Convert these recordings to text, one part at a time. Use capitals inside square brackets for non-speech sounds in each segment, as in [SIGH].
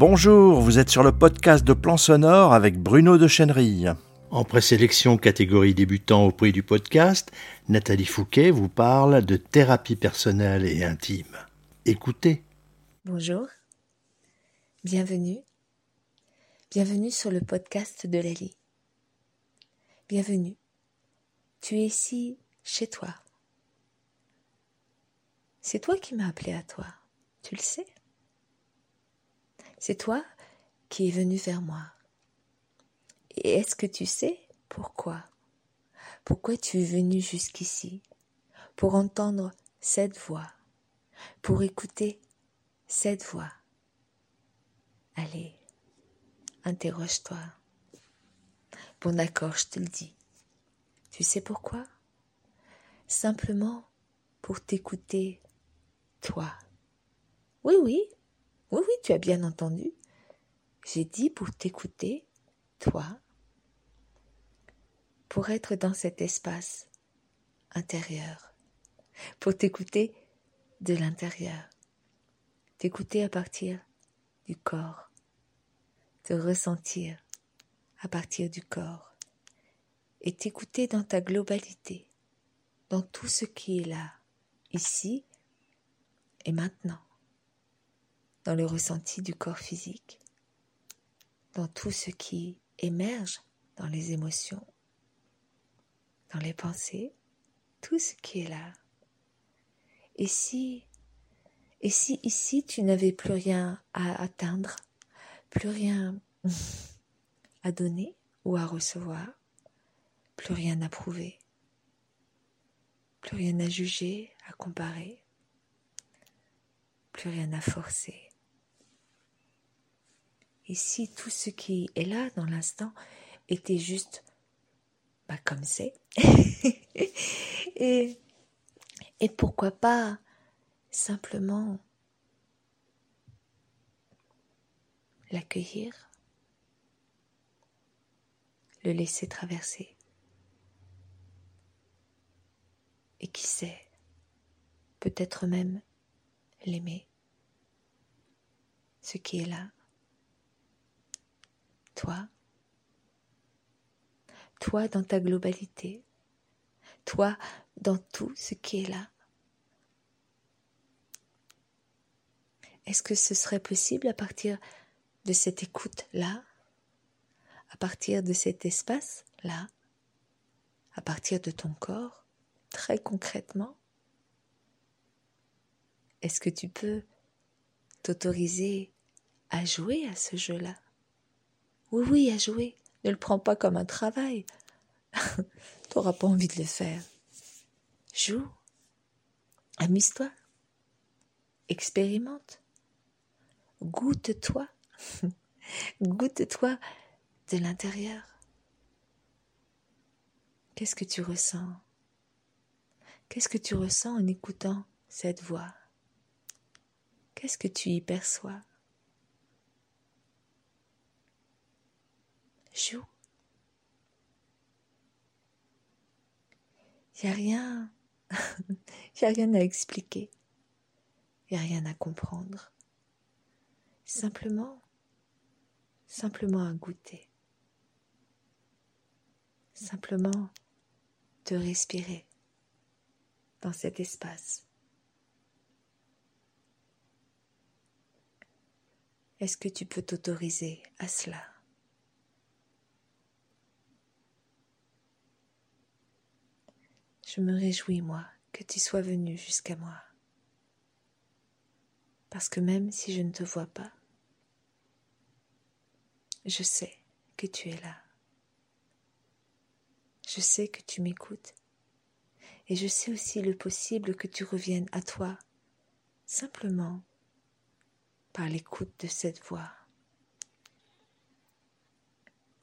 Bonjour, vous êtes sur le podcast de Plan Sonore avec Bruno de Chenerille. En présélection catégorie débutant au prix du podcast, Nathalie Fouquet vous parle de thérapie personnelle et intime. Écoutez. Bonjour. Bienvenue. Bienvenue sur le podcast de Lali. Bienvenue. Tu es ici, chez toi. C'est toi qui m'as appelé à toi. Tu le sais. C'est toi qui es venu vers moi. Et est-ce que tu sais pourquoi? Pourquoi tu es venu jusqu'ici? Pour entendre cette voix, pour écouter cette voix. Allez, interroge-toi. Bon d'accord, je te le dis. Tu sais pourquoi? Simplement pour t'écouter, toi. Oui, oui, oui, oui, tu as bien entendu. J'ai dit pour t'écouter, toi, pour être dans cet espace intérieur, pour t'écouter de l'intérieur, t'écouter à partir du corps, te ressentir à partir du corps et t'écouter dans ta globalité, dans tout ce qui est là, ici et maintenant dans le ressenti du corps physique, dans tout ce qui émerge dans les émotions, dans les pensées, tout ce qui est là. Et si, et si ici tu n'avais plus rien à atteindre, plus rien [LAUGHS] à donner ou à recevoir, plus rien à prouver, plus rien à juger, à comparer, plus rien à forcer. Et si tout ce qui est là dans l'instant était juste bah, comme c'est [LAUGHS] et, et pourquoi pas simplement l'accueillir, le laisser traverser. Et qui sait, peut-être même l'aimer, ce qui est là toi, toi dans ta globalité, toi dans tout ce qui est là. Est-ce que ce serait possible à partir de cette écoute-là, à partir de cet espace-là, à partir de ton corps, très concrètement? Est-ce que tu peux t'autoriser à jouer à ce jeu-là? Oui, oui, à jouer. Ne le prends pas comme un travail. [LAUGHS] T'auras pas envie de le faire. Joue. Amuse-toi. Expérimente. Goûte-toi. [LAUGHS] Goûte-toi de l'intérieur. Qu'est-ce que tu ressens? Qu'est-ce que tu ressens en écoutant cette voix? Qu'est-ce que tu y perçois? Joue. Il n'y a rien, [LAUGHS] il a rien à expliquer, il n'y a rien à comprendre. Simplement, simplement à goûter. Simplement de respirer dans cet espace. Est-ce que tu peux t'autoriser à cela? Je me réjouis, moi, que tu sois venu jusqu'à moi. Parce que même si je ne te vois pas, je sais que tu es là. Je sais que tu m'écoutes. Et je sais aussi le possible que tu reviennes à toi, simplement par l'écoute de cette voix.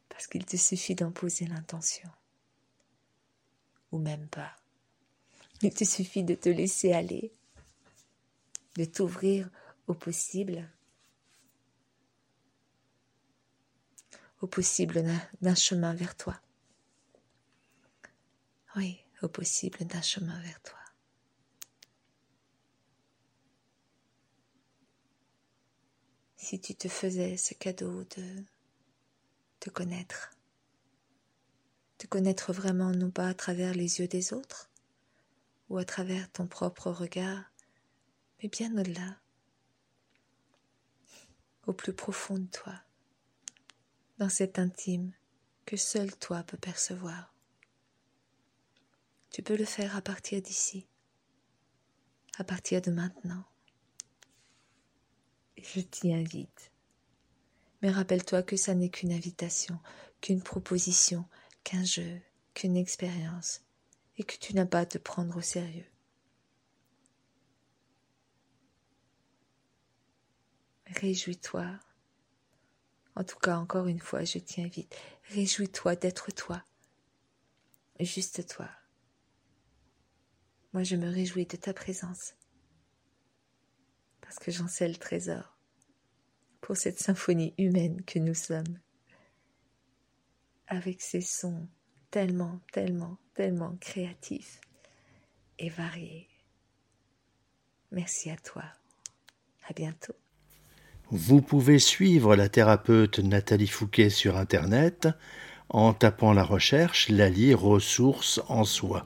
Parce qu'il te suffit d'en poser l'intention ou même pas. Il te suffit de te laisser aller, de t'ouvrir au possible, au possible d'un chemin vers toi. Oui, au possible d'un chemin vers toi. si tu te faisais ce cadeau de te connaître. Te connaître vraiment non pas à travers les yeux des autres ou à travers ton propre regard, mais bien au-delà, au plus profond de toi, dans cet intime que seul toi peux percevoir. Tu peux le faire à partir d'ici, à partir de maintenant. Je t'y invite. Mais rappelle-toi que ça n'est qu'une invitation, qu'une proposition, qu'un jeu, qu'une expérience, et que tu n'as pas à te prendre au sérieux. Réjouis-toi. En tout cas, encore une fois, je t'y invite. Réjouis-toi d'être toi. Juste toi. Moi, je me réjouis de ta présence. Parce que j'en sais le trésor pour cette symphonie humaine que nous sommes. Avec ces sons tellement, tellement, tellement créatifs et variés. Merci à toi. À bientôt. Vous pouvez suivre la thérapeute Nathalie Fouquet sur Internet en tapant la recherche Lali ressources en soi.